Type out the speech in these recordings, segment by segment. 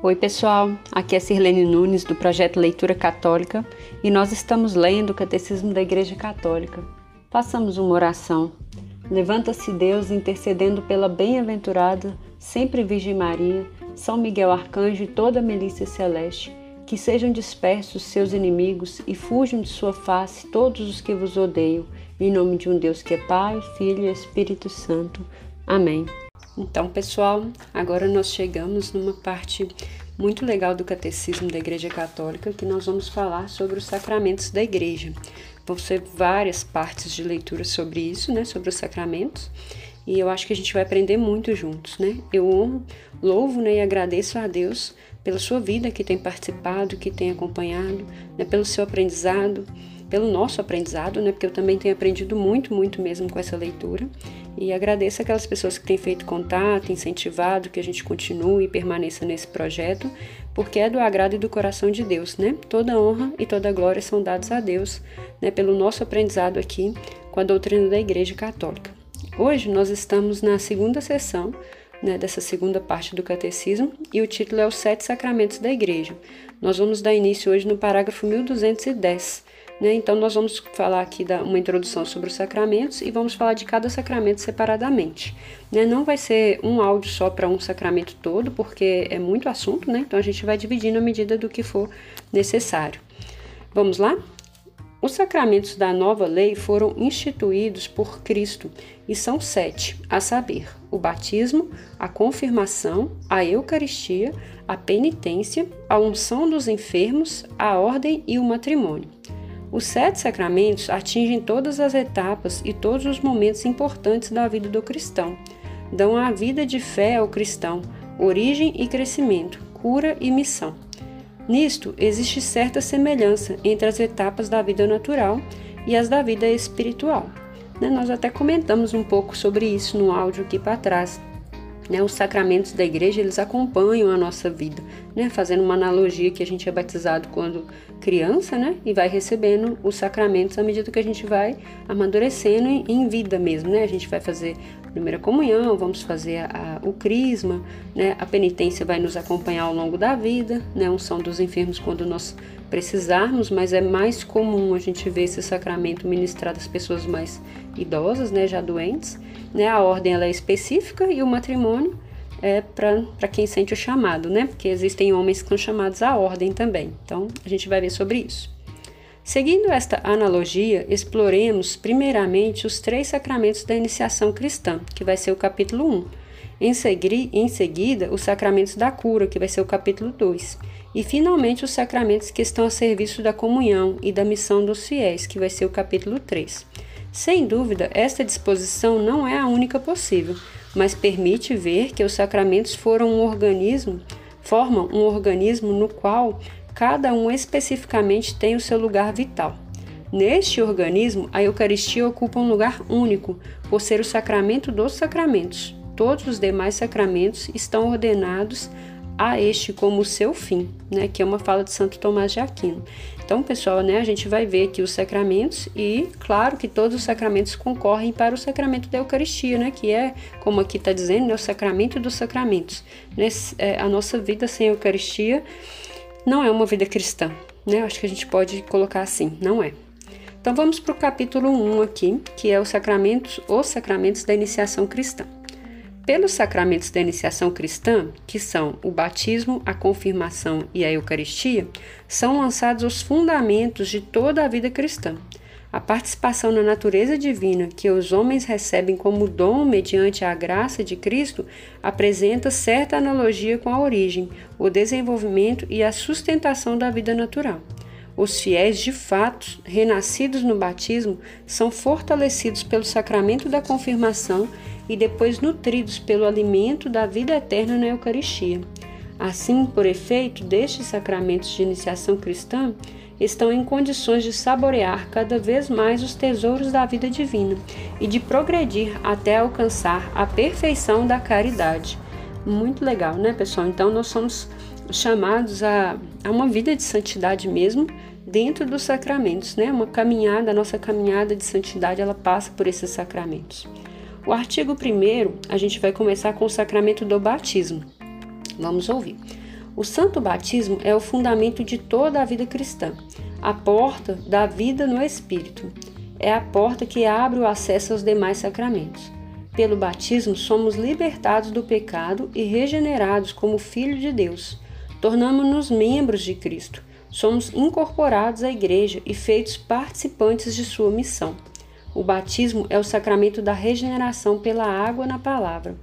Oi, pessoal. Aqui é Sirlene Nunes do projeto Leitura Católica e nós estamos lendo o Catecismo da Igreja Católica. Façamos uma oração. Levanta-se Deus intercedendo pela bem-aventurada, sempre Virgem Maria, São Miguel Arcanjo e toda a milícia celeste, que sejam dispersos seus inimigos e fujam de sua face todos os que vos odeiam, em nome de um Deus que é Pai, Filho e Espírito Santo. Amém. Então, pessoal, agora nós chegamos numa parte muito legal do Catecismo da Igreja Católica que nós vamos falar sobre os sacramentos da Igreja. Vão ser várias partes de leitura sobre isso, né, sobre os sacramentos, e eu acho que a gente vai aprender muito juntos, né? Eu honro, louvo né, e agradeço a Deus pela sua vida que tem participado, que tem acompanhado, né, pelo seu aprendizado, pelo nosso aprendizado, né? Porque eu também tenho aprendido muito, muito mesmo com essa leitura. E agradeço aquelas pessoas que têm feito contato, incentivado que a gente continue e permaneça nesse projeto, porque é do agrado e do coração de Deus, né? Toda honra e toda glória são dados a Deus, né? Pelo nosso aprendizado aqui com a doutrina da Igreja Católica. Hoje nós estamos na segunda sessão né, dessa segunda parte do catecismo e o título é Os Sete Sacramentos da Igreja. Nós vamos dar início hoje no parágrafo 1210 né? Então, nós vamos falar aqui da, uma introdução sobre os sacramentos e vamos falar de cada sacramento separadamente. Né? Não vai ser um áudio só para um sacramento todo, porque é muito assunto, né? então a gente vai dividindo à medida do que for necessário. Vamos lá? Os sacramentos da nova lei foram instituídos por Cristo e são sete, a saber, o batismo, a confirmação, a Eucaristia, a penitência, a unção dos enfermos, a ordem e o matrimônio. Os sete sacramentos atingem todas as etapas e todos os momentos importantes da vida do cristão. Dão a vida de fé ao cristão, origem e crescimento, cura e missão. Nisto existe certa semelhança entre as etapas da vida natural e as da vida espiritual. Né, nós até comentamos um pouco sobre isso no áudio aqui para trás. Né, os sacramentos da igreja eles acompanham a nossa vida, né, fazendo uma analogia que a gente é batizado quando criança, né, e vai recebendo os sacramentos à medida que a gente vai amadurecendo em, vida mesmo, né, a gente vai fazer a primeira comunhão, vamos fazer a, a, o crisma, né, a penitência vai nos acompanhar ao longo da vida, né, unção dos enfermos quando nós precisarmos, mas é mais comum a gente ver esse sacramento ministrado às pessoas mais idosas, né, já doentes, né? A ordem ela é específica e o matrimônio é para quem sente o chamado, né? Porque existem homens que são chamados à ordem também. Então, a gente vai ver sobre isso. Seguindo esta analogia, exploremos primeiramente os três sacramentos da iniciação cristã, que vai ser o capítulo 1. Em, segui em seguida, os sacramentos da cura, que vai ser o capítulo 2. E, finalmente, os sacramentos que estão a serviço da comunhão e da missão dos fiéis, que vai ser o capítulo 3. Sem dúvida, esta disposição não é a única possível, mas permite ver que os sacramentos foram um organismo, formam um organismo no qual cada um especificamente tem o seu lugar vital. Neste organismo, a Eucaristia ocupa um lugar único, por ser o sacramento dos sacramentos. Todos os demais sacramentos estão ordenados a este como seu fim, né, que é uma fala de Santo Tomás de Aquino. Então, pessoal, né, a gente vai ver aqui os sacramentos e, claro, que todos os sacramentos concorrem para o sacramento da Eucaristia, né, que é, como aqui está dizendo, né, o sacramento dos sacramentos. Né, é, a nossa vida sem Eucaristia não é uma vida cristã, né? Acho que a gente pode colocar assim, não é. Então vamos para o capítulo 1 aqui, que é os sacramentos, os sacramentos da iniciação cristã. Pelos sacramentos da iniciação cristã, que são o batismo, a confirmação e a Eucaristia, são lançados os fundamentos de toda a vida cristã. A participação na natureza divina que os homens recebem como dom mediante a graça de Cristo apresenta certa analogia com a origem, o desenvolvimento e a sustentação da vida natural. Os fiéis, de fato, renascidos no batismo, são fortalecidos pelo sacramento da confirmação e depois nutridos pelo alimento da vida eterna na Eucaristia. Assim, por efeito destes sacramentos de iniciação cristã, estão em condições de saborear cada vez mais os tesouros da vida divina e de progredir até alcançar a perfeição da caridade. Muito legal, né, pessoal? Então, nós somos chamados a, a uma vida de santidade mesmo dentro dos sacramentos, né? Uma caminhada, a nossa caminhada de santidade, ela passa por esses sacramentos. O artigo 1, a gente vai começar com o sacramento do batismo. Vamos ouvir. O santo batismo é o fundamento de toda a vida cristã, a porta da vida no Espírito. É a porta que abre o acesso aos demais sacramentos. Pelo batismo, somos libertados do pecado e regenerados como filhos de Deus. Tornamos-nos membros de Cristo. Somos incorporados à Igreja e feitos participantes de sua missão. O batismo é o sacramento da regeneração pela água na palavra.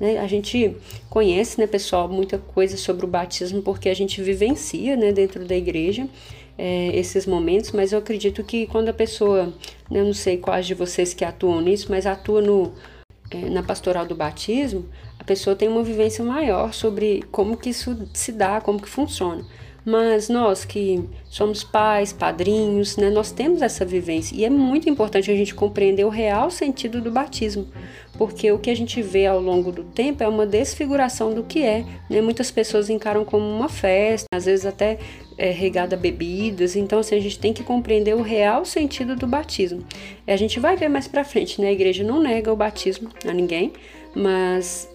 Né? A gente conhece, né, pessoal, muita coisa sobre o batismo porque a gente vivencia né, dentro da igreja é, esses momentos, mas eu acredito que quando a pessoa, né, eu não sei quais de vocês que atuam nisso, mas atua no, é, na pastoral do batismo, a pessoa tem uma vivência maior sobre como que isso se dá, como que funciona. Mas nós que somos pais, padrinhos, né, nós temos essa vivência e é muito importante a gente compreender o real sentido do batismo, porque o que a gente vê ao longo do tempo é uma desfiguração do que é. Né? Muitas pessoas encaram como uma festa, às vezes até é, regada a bebidas, então assim, a gente tem que compreender o real sentido do batismo. A gente vai ver mais para frente, né? A igreja não nega o batismo a ninguém, mas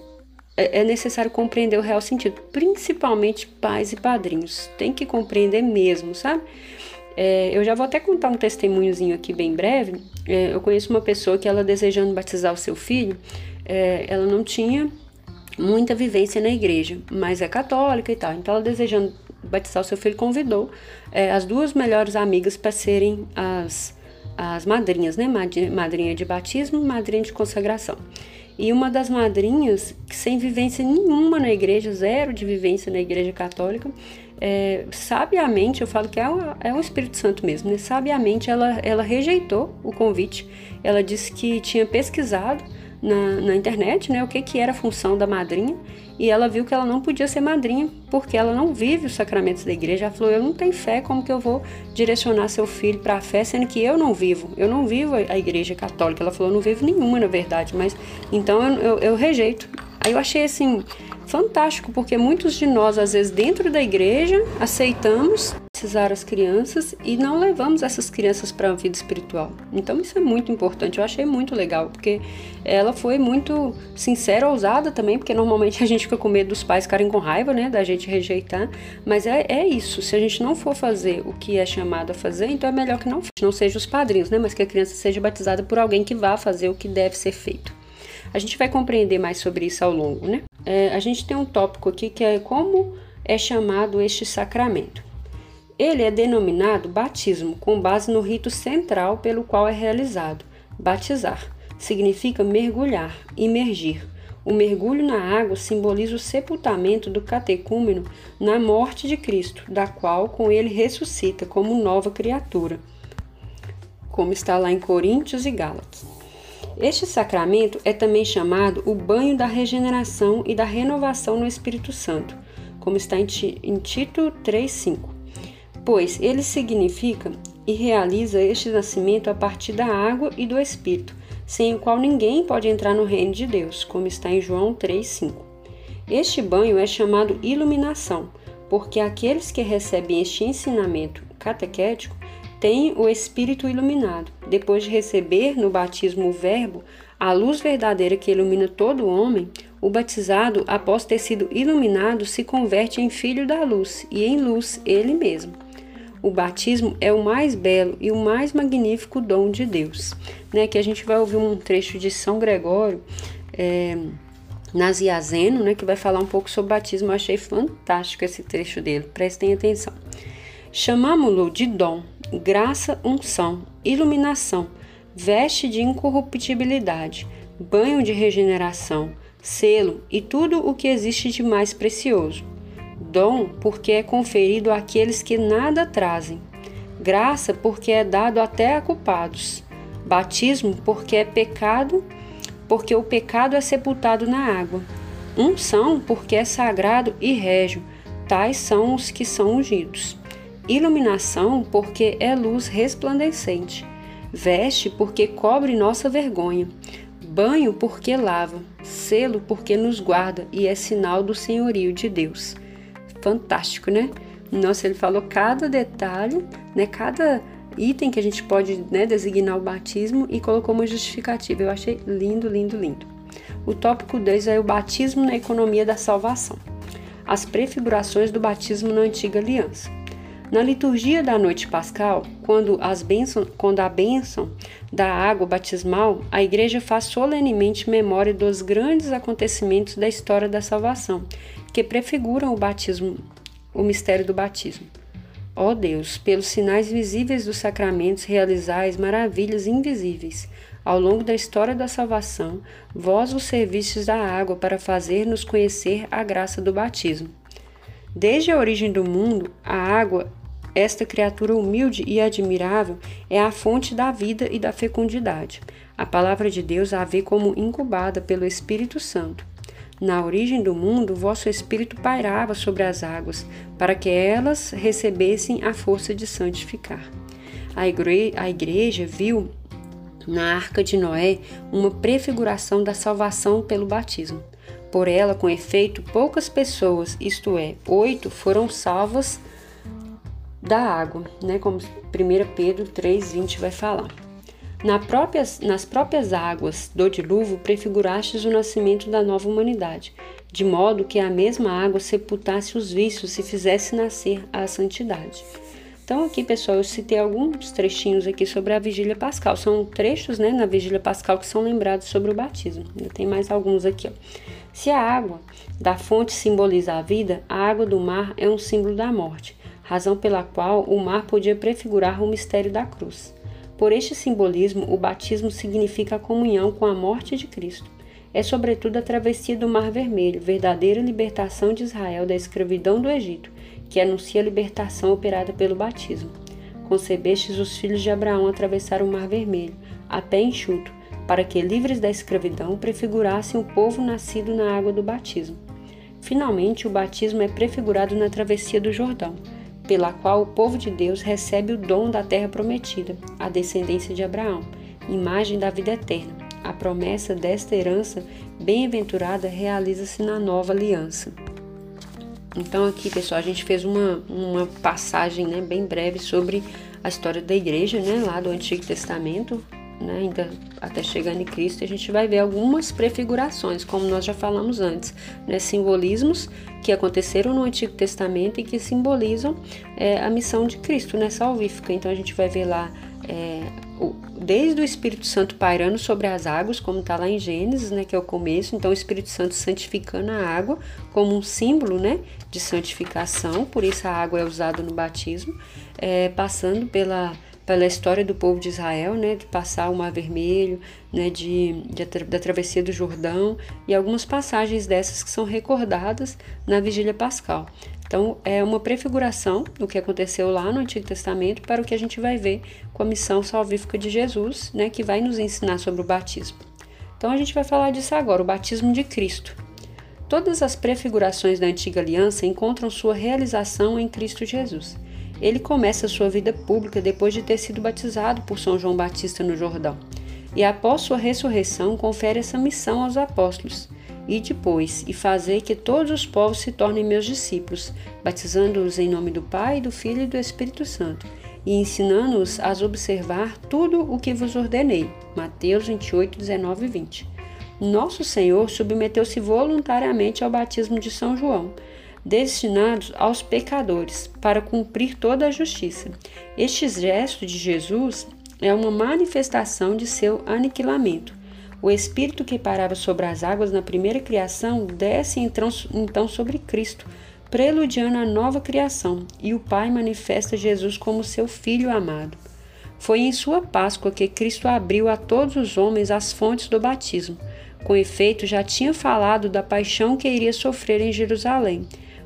é, é necessário compreender o real sentido, principalmente pais e padrinhos. Tem que compreender mesmo, sabe? É, eu já vou até contar um testemunhozinho aqui bem breve. É, eu conheço uma pessoa que ela desejando batizar o seu filho, é, ela não tinha muita vivência na igreja, mas é católica e tal. Então ela desejando batizar o seu filho convidou é, as duas melhores amigas para serem as, as madrinhas, né? Madrinha de batismo, madrinha de consagração. E uma das madrinhas, sem vivência nenhuma na igreja, zero de vivência na igreja católica, é, sabiamente, eu falo que é, o, é o Espírito Santo mesmo, né? sabiamente ela, ela rejeitou o convite. Ela disse que tinha pesquisado na, na internet né, o que, que era a função da madrinha e ela viu que ela não podia ser madrinha porque ela não vive os sacramentos da igreja. Ela falou: Eu não tenho fé, como que eu vou direcionar seu filho para a fé, sendo que eu não vivo? Eu não vivo a igreja católica. Ela falou: Eu não vivo nenhuma, na verdade, mas então eu, eu, eu rejeito. Aí eu achei assim fantástico, porque muitos de nós, às vezes, dentro da igreja, aceitamos batizar as crianças e não levamos essas crianças para a vida espiritual. Então, isso é muito importante. Eu achei muito legal, porque ela foi muito sincera, ousada também, porque normalmente a gente fica com medo dos pais ficarem com raiva, né, da gente rejeitar. Mas é, é isso. Se a gente não for fazer o que é chamado a fazer, então é melhor que não, não seja os padrinhos, né, mas que a criança seja batizada por alguém que vá fazer o que deve ser feito. A gente vai compreender mais sobre isso ao longo, né? É, a gente tem um tópico aqui que é como é chamado este sacramento. Ele é denominado batismo, com base no rito central pelo qual é realizado. Batizar significa mergulhar, imergir. O mergulho na água simboliza o sepultamento do catecúmeno na morte de Cristo, da qual com ele ressuscita como nova criatura, como está lá em Coríntios e Gálatas. Este sacramento é também chamado o banho da regeneração e da renovação no Espírito Santo, como está em Tito 3,5, pois ele significa e realiza este nascimento a partir da água e do Espírito, sem o qual ninguém pode entrar no reino de Deus, como está em João 3,5. Este banho é chamado iluminação, porque aqueles que recebem este ensinamento catequético tem o espírito iluminado. Depois de receber no batismo o Verbo, a luz verdadeira que ilumina todo homem, o batizado, após ter sido iluminado, se converte em filho da luz e em luz ele mesmo. O batismo é o mais belo e o mais magnífico dom de Deus. Né? Que a gente vai ouvir um trecho de São Gregório. É, Naziazeno, né, que vai falar um pouco sobre batismo. Eu achei fantástico esse trecho dele, prestem atenção. Chamamo-lo de dom, graça, unção, iluminação, veste de incorruptibilidade, banho de regeneração, selo e tudo o que existe de mais precioso. Dom, porque é conferido àqueles que nada trazem. Graça, porque é dado até a culpados. Batismo, porque é pecado, porque o pecado é sepultado na água. Unção, porque é sagrado e régio. Tais são os que são ungidos. Iluminação, porque é luz resplandecente. Veste, porque cobre nossa vergonha. Banho, porque lava. Selo, porque nos guarda e é sinal do senhorio de Deus. Fantástico, né? Nossa, ele falou cada detalhe, né? Cada item que a gente pode né, designar o batismo e colocou uma justificativa. Eu achei lindo, lindo, lindo. O tópico 2 é o batismo na economia da salvação. as prefigurações do batismo na antiga aliança. Na liturgia da noite pascal, quando, as bênção, quando a bênção da água batismal, a igreja faz solenemente memória dos grandes acontecimentos da história da salvação, que prefiguram o batismo, o mistério do batismo. Ó oh Deus, pelos sinais visíveis dos sacramentos realizais maravilhas invisíveis. Ao longo da história da salvação, vós os servistes da água para fazer-nos conhecer a graça do batismo. Desde a origem do mundo, a água, esta criatura humilde e admirável, é a fonte da vida e da fecundidade. A palavra de Deus a vê como incubada pelo Espírito Santo. Na origem do mundo, vosso Espírito pairava sobre as águas, para que elas recebessem a força de santificar. A, igre a igreja viu na arca de Noé uma prefiguração da salvação pelo batismo. Por ela, com efeito, poucas pessoas, isto é, oito, foram salvas da água, né? como 1 Pedro 3,20 vai falar. Na próprias, nas próprias águas do dilúvio prefigurastes o nascimento da nova humanidade, de modo que a mesma água sepultasse os vícios e fizesse nascer a santidade. Então aqui, pessoal, eu citei alguns trechinhos aqui sobre a vigília pascal. São trechos, né, na vigília pascal que são lembrados sobre o batismo. Ainda tem mais alguns aqui, ó. Se a água da fonte simboliza a vida, a água do mar é um símbolo da morte, razão pela qual o mar podia prefigurar o mistério da cruz. Por este simbolismo, o batismo significa a comunhão com a morte de Cristo. É, sobretudo, a travessia do Mar Vermelho, verdadeira libertação de Israel da escravidão do Egito, que anuncia a libertação operada pelo batismo. Concebestes os filhos de Abraão atravessar o Mar Vermelho, a pé enxuto, para que, livres da escravidão, prefigurassem o povo nascido na água do batismo. Finalmente, o batismo é prefigurado na travessia do Jordão pela qual o povo de Deus recebe o dom da terra prometida, a descendência de Abraão, imagem da vida eterna. A promessa desta herança bem-aventurada realiza-se na nova aliança. Então aqui, pessoal, a gente fez uma, uma passagem né, bem breve sobre a história da igreja, né, lá do Antigo Testamento, né, ainda até chegar em Cristo, a gente vai ver algumas prefigurações, como nós já falamos antes, né, simbolismos que aconteceram no Antigo Testamento e que simbolizam é, a missão de Cristo, né, salvífica. Então a gente vai ver lá é, o, desde o Espírito Santo pairando sobre as águas, como está lá em Gênesis, né, que é o começo, então o Espírito Santo santificando a água como um símbolo né, de santificação, por isso a água é usada no batismo, é, passando pela pela história do povo de Israel, né, de passar o Mar Vermelho, né, de, de, da travessia do Jordão e algumas passagens dessas que são recordadas na Vigília Pascal. Então, é uma prefiguração do que aconteceu lá no Antigo Testamento para o que a gente vai ver com a missão salvífica de Jesus, né, que vai nos ensinar sobre o batismo. Então, a gente vai falar disso agora, o batismo de Cristo. Todas as prefigurações da antiga aliança encontram sua realização em Cristo Jesus. Ele começa sua vida pública depois de ter sido batizado por São João Batista no Jordão. E após sua ressurreição, confere essa missão aos apóstolos. E depois, e fazer que todos os povos se tornem meus discípulos, batizando-os em nome do Pai, do Filho e do Espírito Santo, e ensinando-os a observar tudo o que vos ordenei. Mateus 28, 19 e 20. Nosso Senhor submeteu-se voluntariamente ao batismo de São João destinados aos pecadores, para cumprir toda a justiça. Este gesto de Jesus é uma manifestação de seu aniquilamento. O Espírito que parava sobre as águas na primeira criação desce então, então sobre Cristo, preludiando a nova criação, e o Pai manifesta Jesus como seu Filho amado. Foi em sua Páscoa que Cristo abriu a todos os homens as fontes do batismo. Com efeito, já tinha falado da paixão que iria sofrer em Jerusalém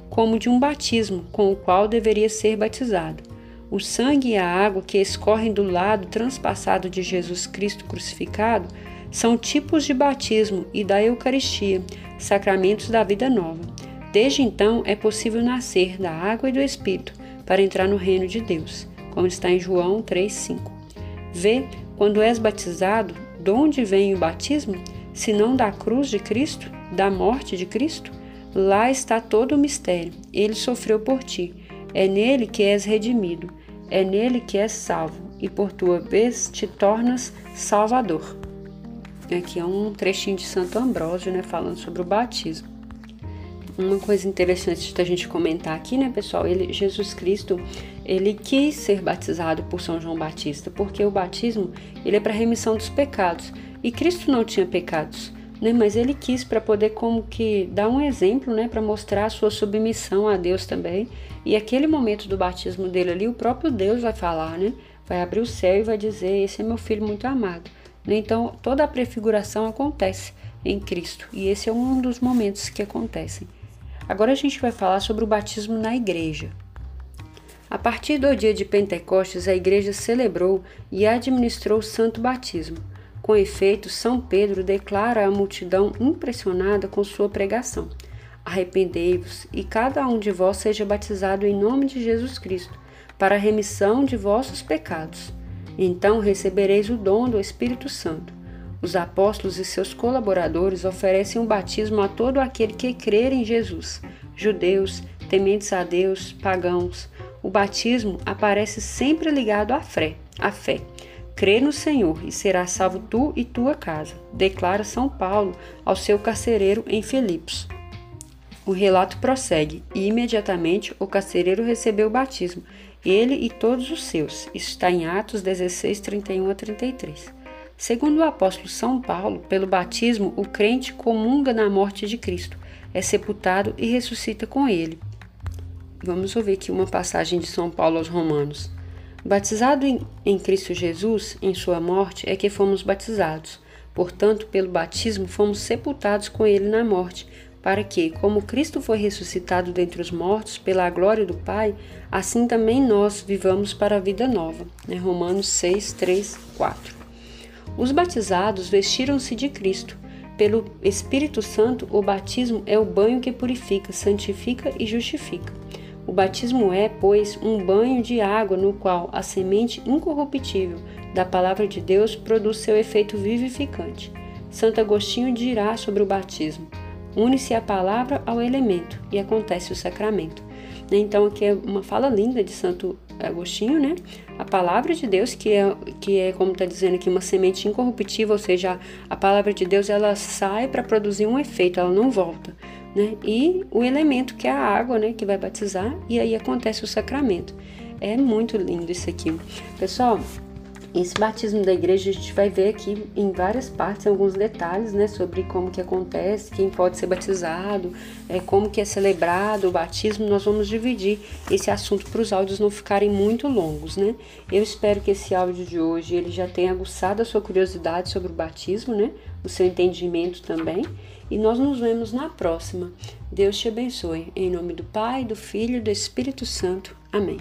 como de um batismo com o qual deveria ser batizado. O sangue e a água que escorrem do lado transpassado de Jesus Cristo crucificado são tipos de batismo e da Eucaristia, sacramentos da vida nova. Desde então é possível nascer da água e do Espírito para entrar no reino de Deus, como está em João 3,5. Vê, quando és batizado, de onde vem o batismo? Se não da cruz de Cristo, da morte de Cristo? Lá está todo o mistério. Ele sofreu por ti. É nele que és redimido. É nele que és salvo. E por tua vez te tornas salvador. Aqui é um trechinho de Santo Ambrósio, né, falando sobre o batismo. uma coisa interessante da gente comentar aqui, né, pessoal? Ele, Jesus Cristo, ele quis ser batizado por São João Batista, porque o batismo ele é para remissão dos pecados e Cristo não tinha pecados, né? Mas ele quis para poder como que dar um exemplo, né, para mostrar a sua submissão a Deus também. E aquele momento do batismo dele ali, o próprio Deus vai falar, né? Vai abrir o céu e vai dizer: "Esse é meu filho muito amado". Né? Então, toda a prefiguração acontece em Cristo. E esse é um dos momentos que acontecem. Agora a gente vai falar sobre o batismo na igreja. A partir do dia de Pentecostes, a igreja celebrou e administrou o santo batismo. Com efeito, São Pedro declara à multidão impressionada com sua pregação: Arrependei-vos e cada um de vós seja batizado em nome de Jesus Cristo, para a remissão de vossos pecados. Então recebereis o dom do Espírito Santo. Os apóstolos e seus colaboradores oferecem um batismo a todo aquele que crer em Jesus, judeus, tementes a Deus, pagãos. O batismo aparece sempre ligado à fé. À fé. Crê no Senhor e serás salvo tu e tua casa, declara São Paulo ao seu carcereiro em Filipos. O relato prossegue e imediatamente o carcereiro recebeu o batismo, ele e todos os seus. Isso está em Atos 16, 31 a 33. Segundo o apóstolo São Paulo, pelo batismo, o crente comunga na morte de Cristo, é sepultado e ressuscita com ele. Vamos ouvir aqui uma passagem de São Paulo aos Romanos. Batizado em, em Cristo Jesus, em sua morte, é que fomos batizados. Portanto, pelo batismo, fomos sepultados com ele na morte, para que, como Cristo foi ressuscitado dentre os mortos pela glória do Pai, assim também nós vivamos para a vida nova. Né? Romanos 6, 3, 4. Os batizados vestiram-se de Cristo. Pelo Espírito Santo, o batismo é o banho que purifica, santifica e justifica. O batismo é, pois, um banho de água no qual a semente incorruptível da palavra de Deus produz seu efeito vivificante. Santo Agostinho dirá sobre o batismo: une-se a palavra ao elemento e acontece o sacramento. Então, aqui é uma fala linda de Santo Agostinho, né? A palavra de Deus, que é, que é como está dizendo aqui, uma semente incorruptível, ou seja, a palavra de Deus ela sai para produzir um efeito, ela não volta. Né? E o elemento que é a água, né, que vai batizar, e aí acontece o sacramento. É muito lindo isso aqui. Pessoal, esse batismo da igreja a gente vai ver aqui em várias partes, alguns detalhes, né, sobre como que acontece, quem pode ser batizado, é, como que é celebrado o batismo. Nós vamos dividir esse assunto para os áudios não ficarem muito longos, né? Eu espero que esse áudio de hoje ele já tenha aguçado a sua curiosidade sobre o batismo, né? O seu entendimento também. E nós nos vemos na próxima. Deus te abençoe. Em nome do Pai, do Filho e do Espírito Santo. Amém.